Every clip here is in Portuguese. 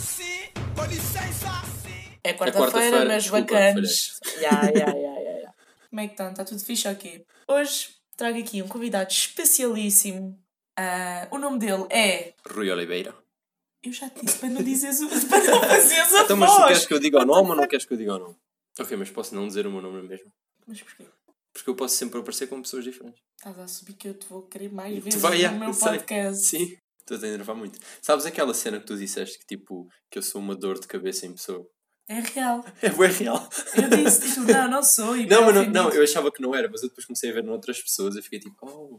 sim, com licença, sim. É quarta-feira, quarta-feira, mas desculpa, bacanas. Ya, ya, ya, ya. Como é que estão? Está tudo fixe aqui? Hoje trago aqui um convidado especialíssimo. Ah, o nome dele é. Rui Oliveira. Eu já te disse para não dizeres o. para não fazeres a Então, mas tu queres que eu diga o nome ou não queres que eu diga o nome? Ok, mas posso não dizer o meu nome mesmo? Mas porquê? Porque eu posso sempre aparecer com pessoas diferentes. Estás a subir que eu te vou querer mais vezes vai, no é, meu sei. podcast. Sim. Estou a enervar muito. Sabes aquela cena que tu disseste que tipo, que eu sou uma dor de cabeça em pessoa? É real. É bem real. Eu disse, tipo, não, não sou. E Não, bem mas não, não, eu achava que não era, mas eu depois comecei a ver noutras pessoas e fiquei tipo, oh.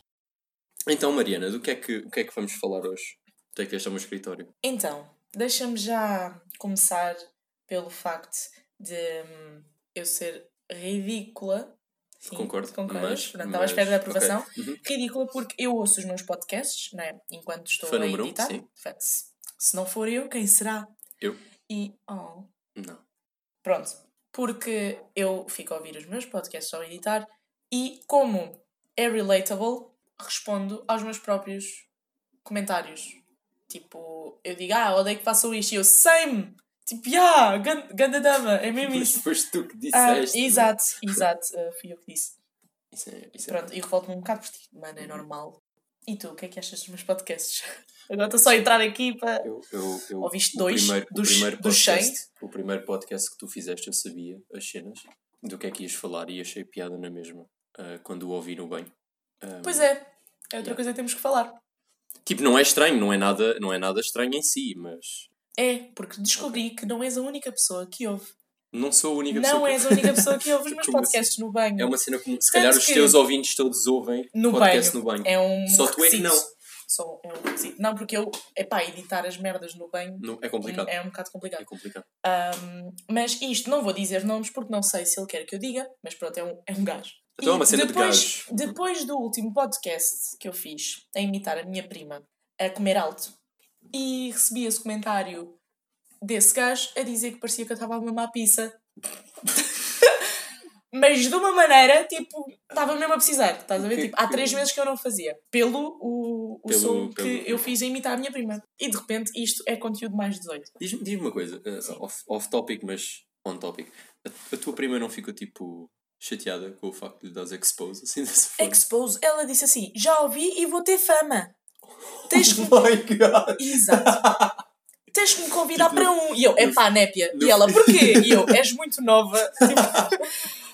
Então, Mariana, do que é que, o que é que vamos falar hoje? Tu é que este é o meu escritório. Então, deixa-me já começar pelo facto de hum, eu ser ridícula. Sim, Concordo, Concordas? mas- Portanto, estava à espera da aprovação. ok. Uhum. Ridícula porque eu ouço os meus podcasts, não é? Enquanto estou Fã a número um, editar. sim. Portanto, se, não for eu, quem será? Eu. E, oh, Não. Pronto, porque eu fico a ouvir os meus podcasts ao editar e, como é relatable, respondo aos meus próprios comentários. Tipo, eu digo, ah, odeio que façam isto, e eu, same! Tipo, yeah, gan- ganda dama, é mesmo Mas isso. foste tu que Ah, disseste. exato, exato, ah, fui eu que disse. Isso é, isso é Pronto, e revolto-me um bocado por ti, mano, é normal. E tu, o que é que achas dos meus podcasts? Agora estou só a entrar aqui para. Eu, eu, eu, Ouviste dois primeiro, dos- o primeiro dos podcast, O primeiro podcast que tu fizeste, eu sabia as cenas do que é que ias falar e achei piada na mesma ah, quando o ouvi no banho. Ah, Pois é, é outra Yeah. coisa que temos que falar. Tipo, não é estranho, não é nada, não é nada estranho em si, mas É, porque descobri que não és a única pessoa que ouve. não sou a única Não pessoa. que- és a única pessoa que ouve os meus Como podcasts no banho. É uma cena como se calhar os teus ouvintes todos ouvem no podcast banho. no banho. É um Só tu é que não. Só é um requisito. Não, porque eu, epá, editar as merdas no banho Não, é complicado. é um bocado complicado. É complicado. Ahm, mas isto, não vou dizer nomes porque não sei se ele quer que eu diga, mas pronto, é um, é um gajo. Então é uma cena de depois, gajos. Depois do último podcast que eu fiz, a imitar a minha prima, a comer alto, e recebi esse comentário desse gajo a dizer que parecia que eu estava a mamar pizza. Mas de uma maneira, tipo, estava mesmo a precisar. Estás a ver? Tipo, há três meses que eu não fazia. Pelo o, o Pelo- som pelo- que eu fiz a imitar a minha prima. E de repente isto é conteúdo mais 18. Diz-me diz uma coisa, uh, off, off topic, mas on topic. A, a tua prima não ficou tipo chateada com o facto de lhe dares expose assim dessa forma? Expose, ela disse assim: já ouvi e vou ter fama. Tens que Oh my god! Exato. Tens que me convidar Tipo, para um. E eu, é pá, népia. no- E ela, porquê? E eu, és muito nova. Tipo,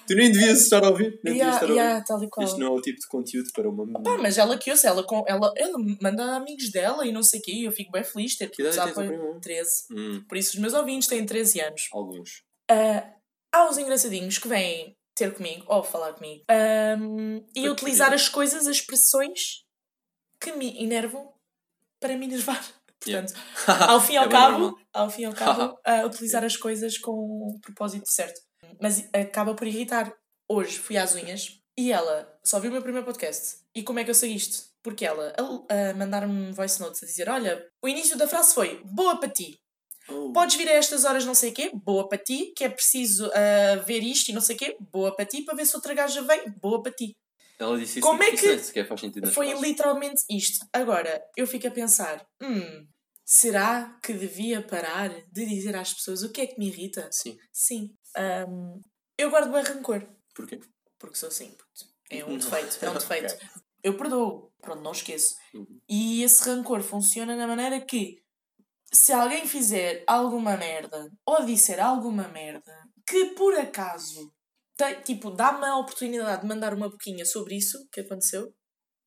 Tu nem devias estar a ouvir. Nem devias yeah, estar a ouvir. yeah, tal e qual. Isto não é o tipo de conteúdo para uma. Pá, mas ela que ouça, ela, com, ela, ela manda amigos dela e não sei o quê. E eu fico bem feliz de ter Que idade já tem a tua foi prima? 13. Hum, Por isso os meus ouvintes têm 13 anos. alguns. Ah, há os engraçadinhos que vêm ter comigo ou falar comigo ahm, e utilizar as coisas, as expressões que me enervam para me enervar. Yeah. Portanto, ao fim e ao É cabo, ao fim e ao cabo, a utilizar as coisas com o propósito certo. Mas acaba por irritar. Hoje fui às unhas e ela só viu o meu primeiro podcast. E como é que eu sei isto? Porque ela a, a mandar-me voice notes a dizer: Olha, o início da frase foi boa para ti. Oh. Podes vir a estas horas não sei o quê, boa para ti, que é preciso ah, ver isto e não sei o quê, boa para ti, para ver se outra gaja vem, boa para ti. Ela disse isso Como é isso que- sequer faz sentido Foi literalmente isto. Agora, eu fico a pensar, hum, será que devia parar de dizer às pessoas o que é que me irrita? Sim. Sim. Ahm, eu guardo bem rancor, Porquê? porque sou assim. É um defeito, é um defeito. Ok. Eu perdoo, pronto, não esqueço. Uhum. E esse rancor funciona na maneira que se alguém fizer alguma merda ou disser alguma merda que por acaso tem, tipo, dá-me a oportunidade de mandar uma boquinha sobre isso que aconteceu,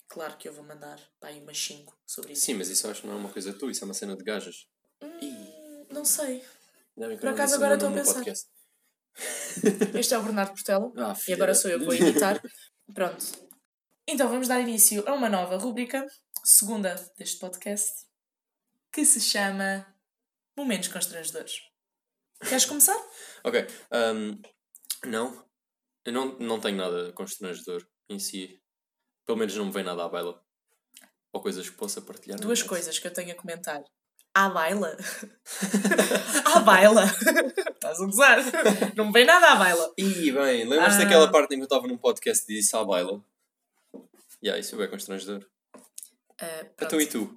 claro que eu vou mandar pá, aí umas 5 sobre isso. Sim, mas isso acho que não é uma coisa tua, isso é uma cena de gajas. Hum, não sei. Que Por não acaso agora estou a pensar. podcast. Este é o Bernardo Portela Ah, e agora sou eu que vou editar. Pronto. Então vamos dar início a uma nova rúbrica, segunda deste podcast, que se chama Momentos Constrangedores. Queres começar? Ok. ahm, não. Eu não, não tenho nada constrangedor em si. Pelo menos não me vem nada à baila. Ou coisas que possa partilhar. Duas coisas que eu tenho a comentar. À baila. à baila. Estás a gozar. Não me vem nada à baila. Ih, bem, lembras-te Ah. daquela parte em que eu estava num podcast e disse à baila? Yeah, isso é constrangedor. Pronto. Então e tu?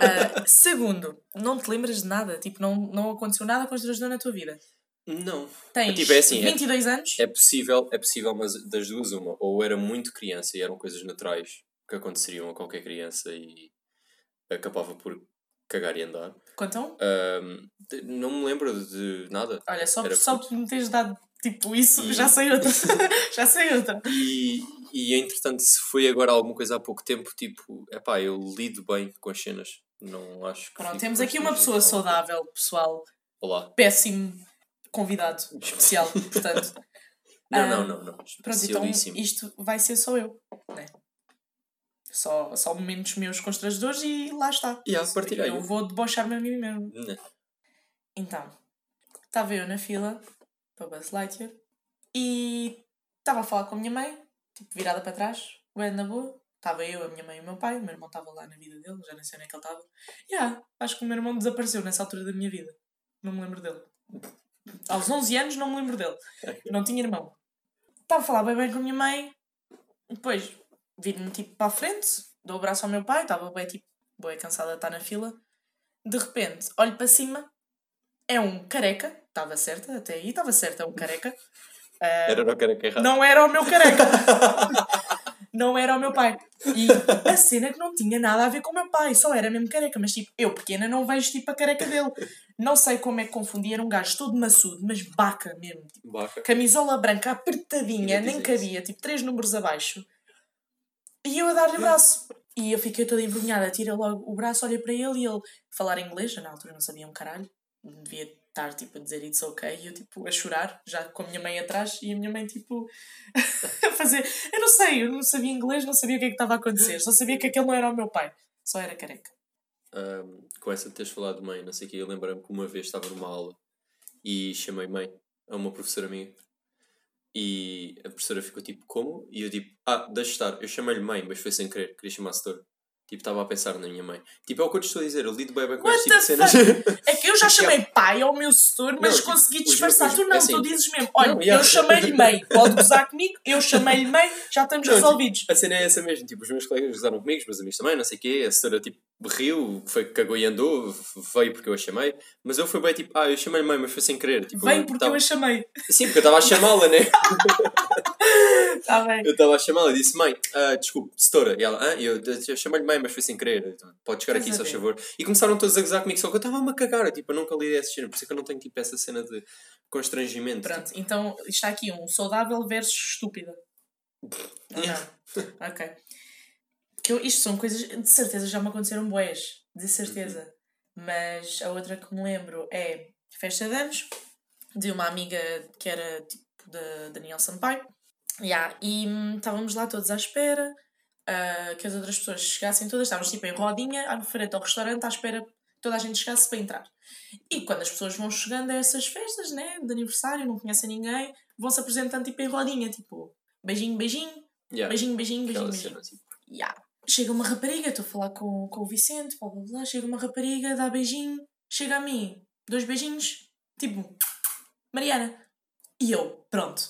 Ah, segundo, não te lembras de nada? Tipo, não, não aconteceu nada constrangedor na tua vida. Não. Tens tipo, é assim, é- 22 anos? É possível, é possível, mas das duas uma. Ou era muito criança e eram coisas naturais que aconteceriam a qualquer criança e acabava por cagar e andar. De- não me lembro de nada. Olha, só, Era só por me teres dado tipo isso, E- já sei outra. já sei outra. E, e entretanto, se foi agora alguma coisa há pouco tempo, tipo, epá, eu lido bem com as cenas. Não acho que. Pronto, temos aqui uma pessoa saudável, pessoal. Olá. Péssimo convidado especial, portanto. Não, Ah, não, não, não. Pronto, então isto vai ser só eu, né? Só, só momentos meus constrangedores e lá está. Yeah, partilhei. Eu vou debochar-me a mim mesmo. Né. Então, estava eu na fila para Buzz Lightyear e estava a falar com a minha mãe, tipo virada para trás, bem na boa. Estava eu, a minha mãe e o meu pai, o meu irmão estava lá na vida dele, já nem sei onde é que ele estava. Yeah, acho que o meu irmão desapareceu nessa altura da minha vida. Não me lembro dele. Aos 11 anos não me lembro dele. Não tinha irmão. Estava a falar bem bem com a minha mãe, depois viro-me tipo para a frente, dou o braço ao meu pai, estava bem tipo, bem cansada de estar na fila. De repente, olho para cima, é um careca, estava certa, até aí estava certa, é um careca. Ah, Era quero que errar. não era o meu careca. não era o meu pai. E a cena que não tinha nada a ver com o meu pai, só era mesmo careca. Mas tipo, eu pequena não vejo tipo a careca dele. Não sei como é que confundi, era um gajo todo maçudo, mas baca mesmo. Tipo, Baca. camisola branca apertadinha, nem cabia, tipo três números abaixo. E eu a dar-lhe o braço. E eu fiquei toda envergonhada, tira logo o braço, olha para ele e ele falar inglês, na altura não sabia um caralho, devia estar tipo a dizer it's ok, e eu tipo a chorar, já com a minha mãe atrás, e a minha mãe tipo a fazer. Eu não sei, eu não sabia inglês, não sabia o que é que estava a acontecer, só sabia que aquele não era o meu pai, só era careca. Ahm, com essa de teres falado mãe, não sei o que, eu lembro-me que uma vez estava numa aula e chamei mãe a uma professora minha e a professora ficou tipo, como? E eu tipo, ah, deixa estar, eu chamei-lhe mãe, mas foi sem querer, queria chamar setora. Tipo, estava a pensar na minha mãe. Tipo, é o que eu te estou a dizer, eu lido bem bem com What este tipo de cenas. É que eu já chamei pai ao meu setor, mas tipo, consegui os disfarçar. meus- tu não, é assim, tu dizes mesmo, olha, não, yeah. eu chamei-lhe mãe, pode gozar comigo, eu chamei-lhe mãe, já estamos Não, tipo, resolvidos. A cena é essa mesmo, tipo, os meus colegas gozaram comigo, os meus amigos também, não sei o quê, a setora tipo riu, foi cagou e andou, veio porque eu a chamei, mas eu fui bem tipo, ah, eu chamei-lhe mãe, mas foi sem querer. Tipo, Vem porque tava... eu a chamei. Sim, porque eu estava a chamá-la, né? Está bem. Eu estava a chamá-la e disse, mãe, ah, desculpe, setora. E ela, ah, eu, eu chamei-lhe mãe, mas foi sem querer. Então, Pode chegar Estás aqui, só ver? favor. E começaram todos a gozar comigo, só que eu estava-me a cagar. eu, Tipo, eu nunca lidei essa cena, por isso é que eu não tenho tipo, essa cena de constrangimento. Pronto, então está aqui um saudável versus estúpida. Não, Yeah. Ok. Que eu, isto são coisas, de certeza já me aconteceram boés, de certeza. Mas a outra que me lembro é festa de anos de uma amiga que era tipo da Daniel Sampaio. Yeah, e hum, estávamos lá todos à espera ah, que as outras pessoas chegassem todas, estávamos tipo em rodinha, à frente ao restaurante, à espera que toda a gente chegasse para entrar. E quando as pessoas vão chegando a essas festas, né, de aniversário, não conhecem ninguém, vão-se apresentando tipo em rodinha, tipo beijinho, beijinho, Yeah. beijinho, beijinho, beijinho, beijinho. cena, tipo, Yeah. Chega uma rapariga, estou a falar com, com o Vicente, blá blá blá, chega uma rapariga, dá beijinho, chega a mim, dois beijinhos, tipo, Mariana. E eu, pronto,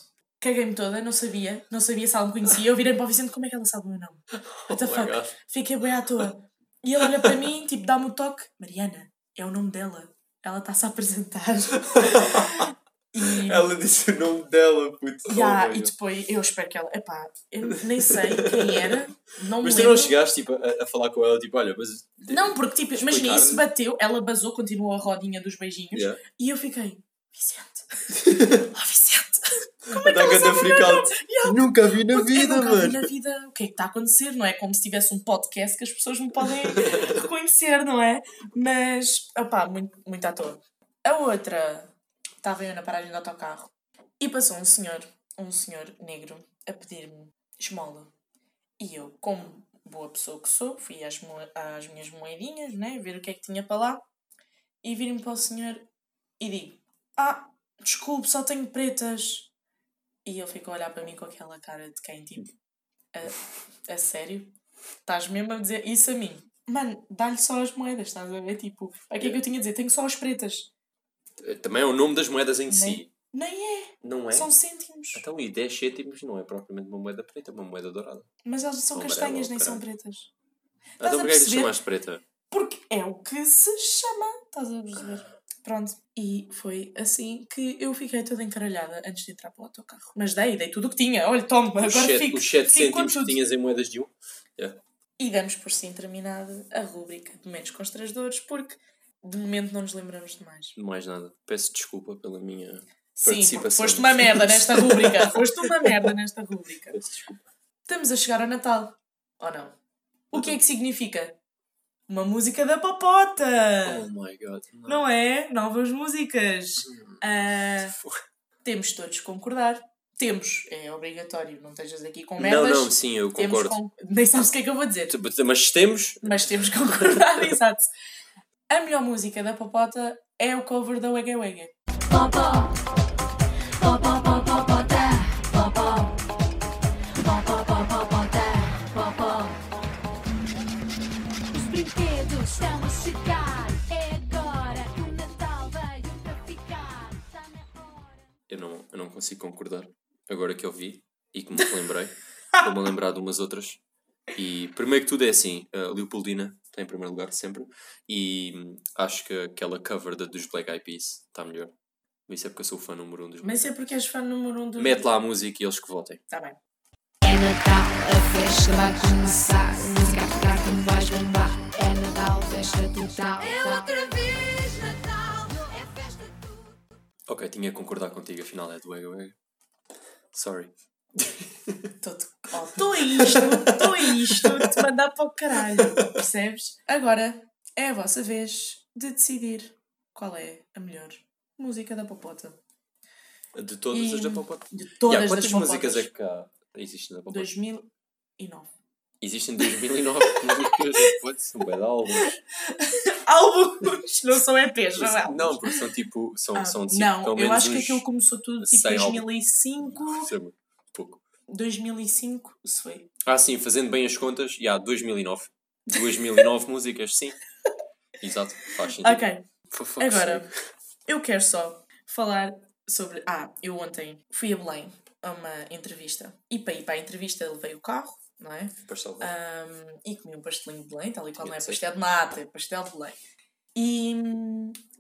caguei-me toda, não sabia, não sabia se ela me conhecia. Eu virei para o Vicente, como é que ela sabe o meu nome? What the Oh fuck? Fiquei bem à toa. E ele olha para mim, tipo, dá-me o toque, Mariana, é o nome dela, ela está-se a apresentar. e... Ela disse o nome dela, puto. Yeah, Oh e depois eu espero que ela. Epá, eu nem sei quem era, não Mas tu lembro. não chegaste tipo, a, a falar com ela, tipo, olha, mas. Não, porque tipo, imagina, isso bateu, ela basou, continuou a rodinha dos beijinhos Yeah. e eu fiquei, Vicente, oh Vicente, como é que Dá ela ganda sabe o meu freak nome? out. Yeah. Nunca vi na Porque vida, eu nunca vi mano. na vida o que é que está a acontecer, não é como se tivesse um podcast que as pessoas me podem reconhecer, não é? Mas, opá, muito, muito à toa. A outra, estava eu na paragem do autocarro e passou um senhor, um senhor negro, a pedir-me esmola. E eu, como boa pessoa que sou, fui às, às minhas moedinhas, né? Ver o que é que tinha para lá. E viro-me para o senhor e digo: Ah, desculpe, só tenho pretas. E ele ficou a olhar para mim com aquela cara de quem, tipo, a, a sério? Estás mesmo a dizer isso a mim? Mano, dá-lhe só as moedas, estás a ver? Tipo, o que é que eu tinha a dizer? Tenho só as pretas. Também é o nome das moedas em si. Nem é, Não é? são cêntimos. Então, e 10 cêntimos não é propriamente uma moeda preta, é uma moeda dourada. Mas elas são castanhas, nem são pretas. Então, a porquê é que lhe chamaste preta? Porque é o que se chama. Estás a perceber? Pronto. E foi assim que eu fiquei toda encaralhada antes de entrar para o autocarro. Mas dei, dei tudo o que tinha. Olha, toma, agora 7, fico. os 7 fico com cêntimos que tinhas em moedas de um. Yeah. E damos por sim terminada a rúbrica de momentos constrangedores, porque de momento não nos lembramos de mais. Mais nada. Peço desculpa pela minha Sim, participação. foste uma merda nesta rúbrica. foste uma merda nesta rúbrica. Peço desculpa. Estamos a chegar ao Natal. Ou não? O que é que significa? Uma música da Popota! Oh my god. Não. Não é? Novas músicas. Hum. Foi. temos todos que concordar. Temos, é obrigatório, não estejas aqui com Não, merdas. não, sim, eu concordo. com- Nem sabes o que é que eu vou dizer. Mas temos. Mas temos que concordar, exato. A melhor música da Popota é o cover da Wega Wega. Popó, popó, Eu não, eu não consigo concordar. Agora que eu vi e que me lembrei, estou-me a lembrar de umas outras. E primeiro que tudo é assim: a Leopoldina está em primeiro lugar sempre. E hum, acho que aquela cover da, dos Black Eyed Peas está melhor. Isso é porque eu sou fã número um dos Mas é porque és fã número um do. Mete lá a música e eles que votem. Tá bem. É Natal, a festa vai começar. Música a tocar, como vais bombar. É Natal, festa total. É outra vez Ok, tinha que concordar contigo, afinal é do Wega. Sorry. Estou a isto, estou a isto de te mandar para o caralho. Percebes? Agora é a vossa vez de decidir qual é a melhor música da Popota. De todas E- as da Popot. De todas Yeah, quantas as músicas é que cá existem da Popot? 2009. Existem 2009 músicas da Popot, são bem de álbuns. Álbuns! Não são EPs, não é? Não, porque são tipo. São, Ah, são tipo, não, eu acho que aquilo começou tudo tipo 100 álbuns. 2005. Isso é muito pouco. 2005, isso foi. Ah, sim, fazendo bem as contas, já, 2009. 2009 músicas, sim. Exato, faz sentido. Ok, agora eu quero só falar sobre. Ah, eu ontem fui a Belém a uma entrevista e para ir para a entrevista levei o carro, não é? Para salvar. Ahm, e comi um pastelinho de Belém, tal e qual não é pastel de nata, é pastel de Belém. E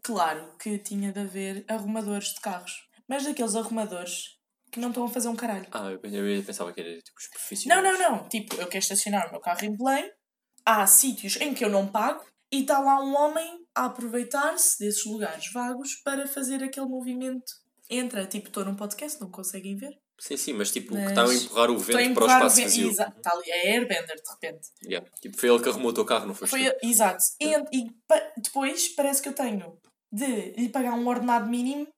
claro que tinha de haver arrumadores de carros, mas daqueles arrumadores que não estão a fazer um caralho. Ah, eu, eu pensava que era tipo os Não, profissionais. não, não. Tipo, eu quero estacionar o meu carro em Belém, há sítios em que eu não pago e está lá um homem a aproveitar-se desses lugares vagos para fazer aquele movimento. Entra, tipo, estou num podcast, não conseguem ver. Sim, sim, mas tipo, Mas que está a empurrar o vento para o empurrar espaço vento- vazio. Exato, está ali, é Airbender de repente. Yeah. Tipo, foi ele que arrumou o teu carro, não foi? Foi, exato. E, e pa- depois parece que eu tenho de lhe pagar um ordenado mínimo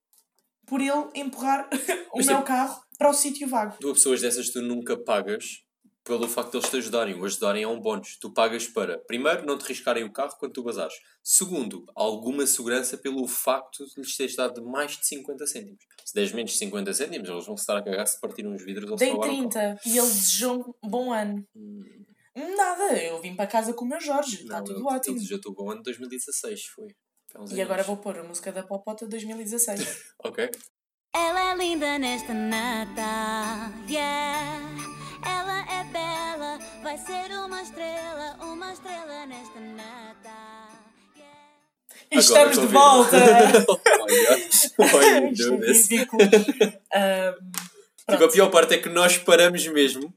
por ele empurrar o Mas, meu tipo, carro para o sítio vago. Tu a pessoas dessas tu nunca pagas pelo facto de eles te ajudarem. O ajudarem é um bónus. Tu pagas para, primeiro, não te riscarem o carro quando tu bazares. Segundo, alguma segurança pelo facto de lhes teres dado mais de 50 cêntimos. Se deres menos de 50 cêntimos, eles vão se estar a cagar se partiram os vidros ou se Dei roubaram o carro. 30 e ele desejou um bom ano. Nada, eu vim para casa com o meu Jorge, está tudo ele- ótimo. Ele já estou bom ano de 2016, foi. Uns E agora vou pôr a música da Popota 2016. Ok. Ela é linda nesta Natal, yeah. Vai ser uma estrela, uma estrela nesta Natal, yeah. E estamos de volta! oh my god. É ridículo. Tipo, a pior parte é que nós paramos mesmo,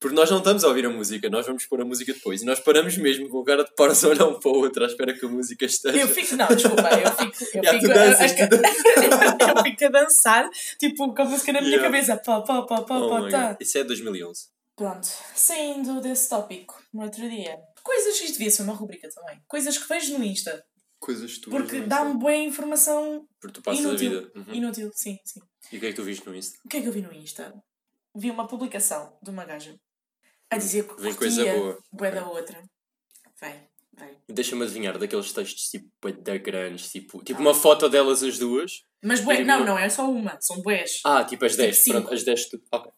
porque nós não estamos a ouvir a música, nós vamos pôr a música depois. E nós paramos mesmo com o cara de pares a olhar um para o outro à espera que a música esteja. eu fico, não, desculpa, eu fico, eu Yeah, fico, danças, a, a- eu fico a dançar, tipo, com a música na minha Yeah. cabeça. Pá, pá, pá, pá, Oh pá, tá. Isso é 2011. Pronto, saindo desse tópico, no outro dia. Coisas que isto devia ser uma rubrica também. Coisas que vejo no Insta. Coisas tuas. Porque dá-me boa informação Porque tu passas inútil. a vida. Uhum. Inútil, sim, sim. E o que é que tu viste no Insta? O que é que eu vi no Insta? Vi uma publicação de uma gaja a dizer que Vem coisa boa. bué da outra. Vem, vem. Deixa-me adivinhar daqueles textos tipo da grandes, tipo, tipo uma foto delas as duas. Mas bué, E não, uma- não é só uma, são bués. Ah, tipo as 10. cinco. Pronto, as 10. Tu... Ok.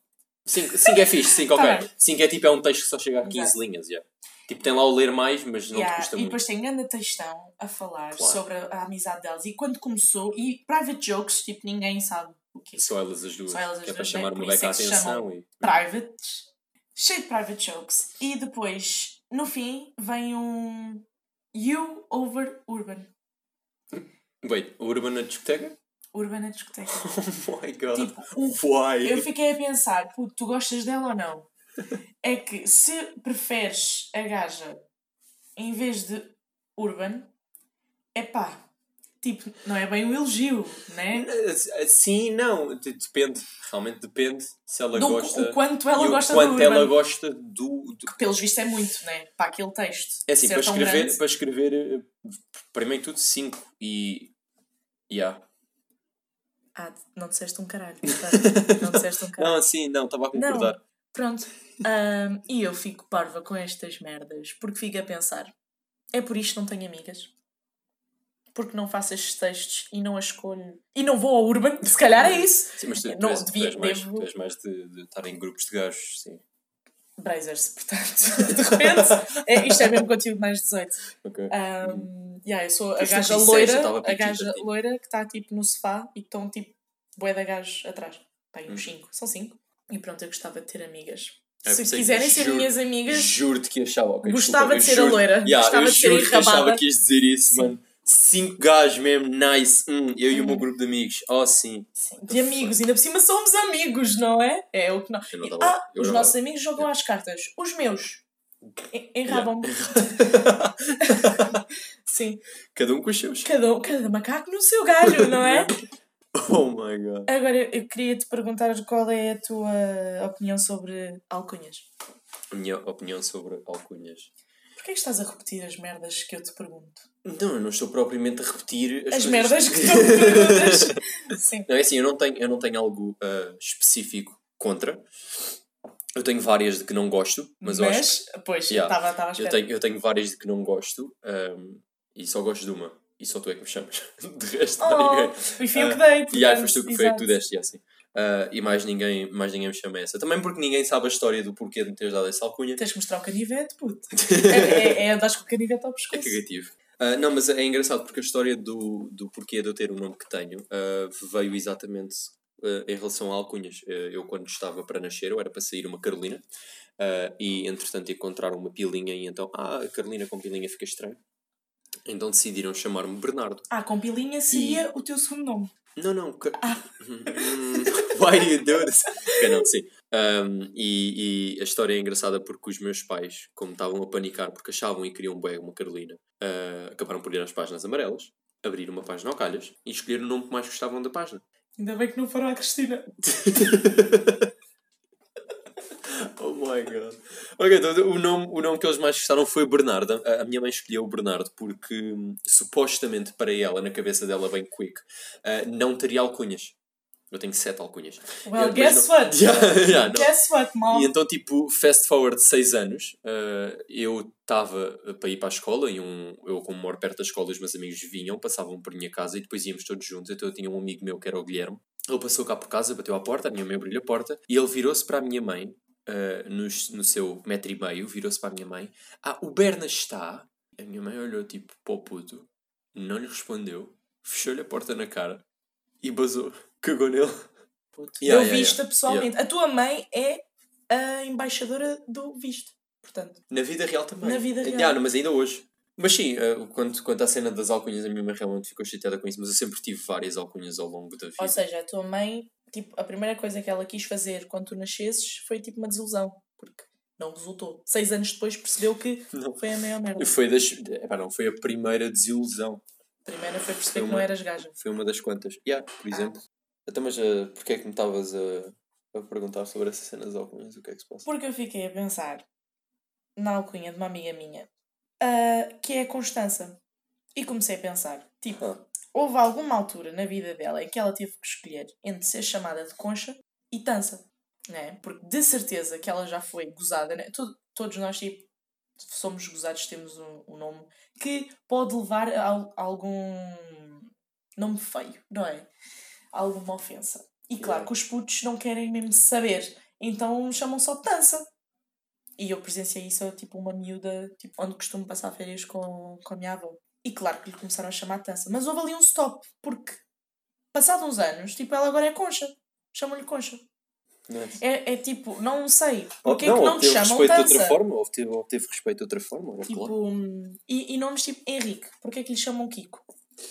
5 é fixe, 5 Tá ok. bem. 5 é tipo é um texto que só chega a 15 Exato. linhas. Yeah. Tipo, tem lá o ler mais, mas não Yeah, te custa e muito. depois tem grande textão a falar Claro. sobre a, a amizade delas. E quando começou, e private jokes, tipo, ninguém sabe o que é. Só elas as duas. Só elas as que é para duas, chamar né? uma Por isso beca a é que se atenção. E... Privates, cheio de private jokes. E depois, no fim, vem um, You over Urban. Wait, o Urban na discoteca? Urban na discoteca. Oh my god. Tipo, Why? Eu fiquei a pensar, puto, tu gostas dela ou não? É que se preferes a gaja em vez de Urban, é pá, tipo, não é bem um elogio, né? Eh, Sim, não. de- Depende. Realmente depende se ela Do gosta. o quanto ela o gosta quanto do ela gosta do. do- Que, pelos vistos é muito, né? Para aquele texto. É assim, para escrever, para escrever, eh, primeiro tudo 5 e. Yeah. Ah, não disseste um caralho. Não disseste um caralho. Não, sim, não, estava a Não. concordar. Pronto. Ahm, e eu fico parva com estas merdas, porque fico a pensar: é por isto que não tenho amigas? Porque não faço estes textos e não as escolho. E não vou ao Urban, se calhar é isso. Sim, mas tu, tu Não, és, tu devia- és mais, devo- tu és mais de, de estar em grupos de gajos, sim. Brazers, portanto, de repente, é, isto é mesmo conteúdo mais 18. Ok. Um, yeah, eu sou a gaja 26, loira, estava a gaja tipo. loira que está tipo no sofá e estão tipo bué de gajos atrás. Hum. uns 5, são 5. E pronto, eu gostava de ter amigas. Eu Se pensei- quiserem ser juro- minhas amigas, Juro-te que achava. ok, Gostava desculpa, de eu ser a juro- loira, Yeah, gostava eu de ser juro que achava enrabada. que ias dizer isso, mano. Cinco gajos mesmo, nice. Hum, eu e o meu Hum. grupo de amigos. Oh, sim. Sim, de amigos, ainda por cima somos amigos, não é? É o que. Eu não Ah, eu os não- nossos amigos jogam às cartas. Os meus en- enrabam-me. Sim, Cada um com os seus. cada, um- cada macaco no seu galho, não é? Oh my god. Agora eu queria te perguntar qual é a tua opinião sobre alcunhas. A minha opinião sobre alcunhas. Porquê é que estás a repetir as merdas que eu te pergunto? Não, eu não estou propriamente a repetir as, As merdas que tu me perguntas. Sim. Não, é assim, eu não tenho, eu não tenho algo ah, específico contra. Eu tenho várias de que não gosto, mas, eu acho pois, Yeah. estava estava à Eu tenho, eu tenho várias de que não gosto ahm, e só gosto de uma. E só tu é que me chamas. De resto, não Oh, ninguém. e fui eu que Ah, dei. E aí foste tu que foi que tu deste, e assim. Ah, e mais ninguém, mais ninguém me chama essa. Também porque ninguém sabe a história do porquê de me teres dado essa alcunha. Tens que mostrar o canivete, puto. É, é, é andares com o canivete ao É pescoço. cagativo. Ah, não, mas é engraçado porque a história do, do porquê de eu ter o nome que tenho ah, veio exatamente em relação a alcunhas. Eu, quando estava para nascer, eu era para sair uma Carolina e, entretanto, encontraram uma pilinha e então, ah, a Carolina com pilinha fica estranho. Então decidiram chamar-me Bernardo. Ah, com pilinha seria o teu segundo nome. Não, não. Hum, Why do you do this? Não, sim. Um, e, e a história é engraçada porque os meus pais, como estavam a panicar porque achavam e queriam bem uma Carolina, ah, acabaram por ir às páginas amarelas, abrir uma página ao calhas e escolher o nome que mais gostavam da página. Ainda bem que não foram à Cristina. My god. Ok, então o nome, o nome que eles mais gostaram foi Bernardo. A, a minha mãe escolheu o Bernardo porque hum, supostamente para ela, na cabeça dela bem quick, ah, não teria alcunhas. Eu tenho sete alcunhas. Well, Eu- guess não- what? Yeah, yeah. Guess what, mom? E então, tipo, fast forward 6 anos, uh, eu estava para ir para a escola e um, eu, como moro perto da escola, os meus amigos vinham, passavam por minha casa e depois íamos todos juntos. Então, eu tinha um amigo meu que era o Guilherme. Ele passou cá por casa, bateu à porta, a minha mãe abriu a porta e ele virou-se para a minha mãe, uh, no, no seu metro e meio, virou-se para a minha mãe: Ah, o Berna está. A minha mãe olhou, tipo, para o puto, não lhe respondeu, fechou-lhe a porta na cara e basou, cagou nele. Yeah, eu yeah, vi-te yeah. pessoalmente. A tua mãe é a embaixadora do visto. Portanto, Na vida real também. Na vida real. Yeah, não, mas ainda hoje. Mas sim, eh, quanto, quanto à cena das alcunhas, a minha mãe realmente ficou chateada com isso, mas eu sempre tive várias alcunhas ao longo da vida. ou seja, a tua mãe, tipo, a primeira coisa que ela quis fazer quando tu nascesses foi tipo uma desilusão. Porque não resultou. Seis anos depois percebeu que Não. foi a maior merda. Foi, das, epá, não, foi a primeira desilusão. A primeira foi perceber Foi que não uma- eras gaja. Foi uma das quantas. Yeah, por exemplo. Então, mas uh, porquê é que me estavas a, a perguntar sobre essa cena das alcunhas? O que é que se passa? Porque eu fiquei a pensar na alcunha de uma amiga minha, ah, que é a Constança. E comecei a pensar, tipo, Ah. Houve alguma altura na vida dela em que ela teve que escolher entre ser chamada de Concha e Tança, né? Porque de certeza que ela já foi gozada, né? Todo- todos nós, tipo, somos gozados, temos um, um nome que pode levar a, al- algum nome feio, não é? Alguma ofensa. E claro que os putos não querem mesmo saber, então chamam só de Tança. E eu presenciei isso, tipo, uma miúda, tipo, onde costumo passar férias com, com a minha avó. E claro que lhe começaram a chamar Tança. Mas houve ali um stop, porque, passados uns anos, tipo, ela agora é Concha. Chamam-lhe Concha. É, é tipo, não sei. Porque é que não te chamam respeito de Tança? outra forma, obteve, obteve respeito de outra forma, era Tipo, claro. hum, e, e nomes tipo Henrique. Porquê é que lhe chamam Kiko?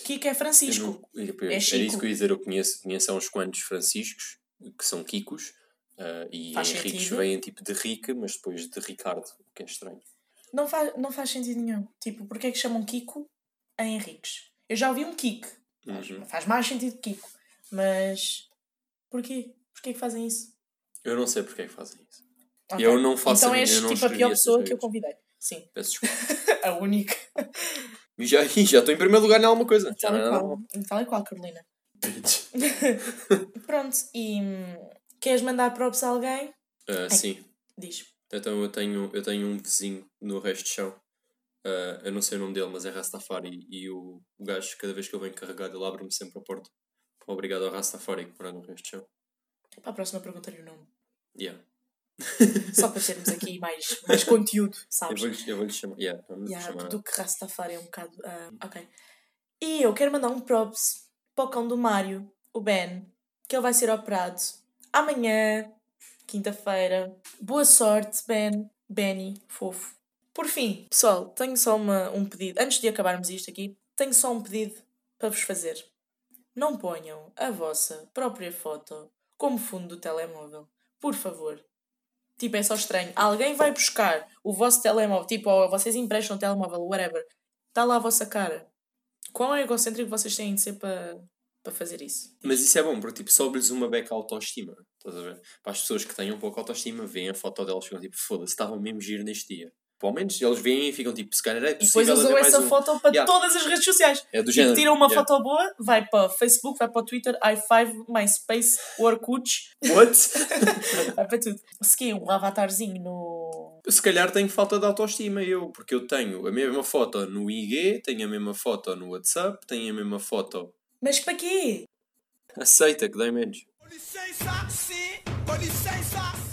Kiko é Francisco. não- eu- É era Chico. isso que eu ia dizer, eu conheço, conheço há uns quantos Franciscos, que são Kikos, ah, e Faz Henriques sentido. vêm tipo de Rica, mas depois de Ricardo, o que é estranho. Não, faz, não faz sentido nenhum. Tipo, porquê é que chamam Kiko a Henriques? Eu já ouvi um Kiko. Faz, Uhum. faz mais sentido que Kiko. Mas porquê? Porquê é que fazem isso? Eu não sei porque é que fazem isso. Ok. Eu não faço Então és tipo a pior pessoa que eu convidei. Sim, Peço desculpa. a única. E já já estou em primeiro lugar em alguma coisa. Tal e é qual. Tal e qual, Carolina. Pronto, e hum, queres mandar props a alguém? Ah, sim. Diz. Então eu tenho, eu tenho um vizinho no resto de chão. Ah, eu não sei o nome dele, mas é Rastafari. E o, o gajo, cada vez que eu venho carregado, ele abre-me sempre a porta. Obrigado ao Rastafari que mora no resto de chão. Para a próxima pergunta-lhe o nome. Yeah. Só para termos aqui mais, mais conteúdo, Eu sabes? vou-lhe eu vou chamar. Yeah, Yeah, chamar. do que Rastafari é um bocado. ah, ok. E eu quero mandar um props para o cão do Mário, o Ben, que ele vai ser operado amanhã, quinta-feira. Boa sorte, Ben. Benny, fofo. Por fim, pessoal, tenho só uma, um pedido. Antes de acabarmos isto aqui, tenho só um pedido para vos fazer. Não ponham a vossa própria foto como fundo do telemóvel. Por favor. Tipo, é só estranho. Alguém vai buscar o vosso telemóvel, tipo, ou vocês emprestam o telemóvel, whatever. Está lá a vossa cara. Quão egocêntrico vocês têm de ser para para fazer isso? Mas isso é bom, porque tipo, sobe-lhes uma beca autoestima. Estás a ver? Para as pessoas que têm um pouco autoestima, veem a foto delas e ficam tipo, foda-se, estava mesmo giro neste dia. Pelo menos eles veem e ficam tipo, se calhar é E possível depois usam essa um. foto para Yeah. todas as redes sociais. É do Tipo, género. tiram uma Yeah. foto boa, vai para Facebook, vai para o Twitter, i5, MySpace, Orkut, What? vai para tudo. Segui um avatarzinho no. Se calhar tenho falta de autoestima eu, porque eu tenho a mesma foto no IG, tenho a mesma foto no WhatsApp, tenho a mesma foto. Mas para quê? Aceita que dói menos. Com licença, sim, com licença,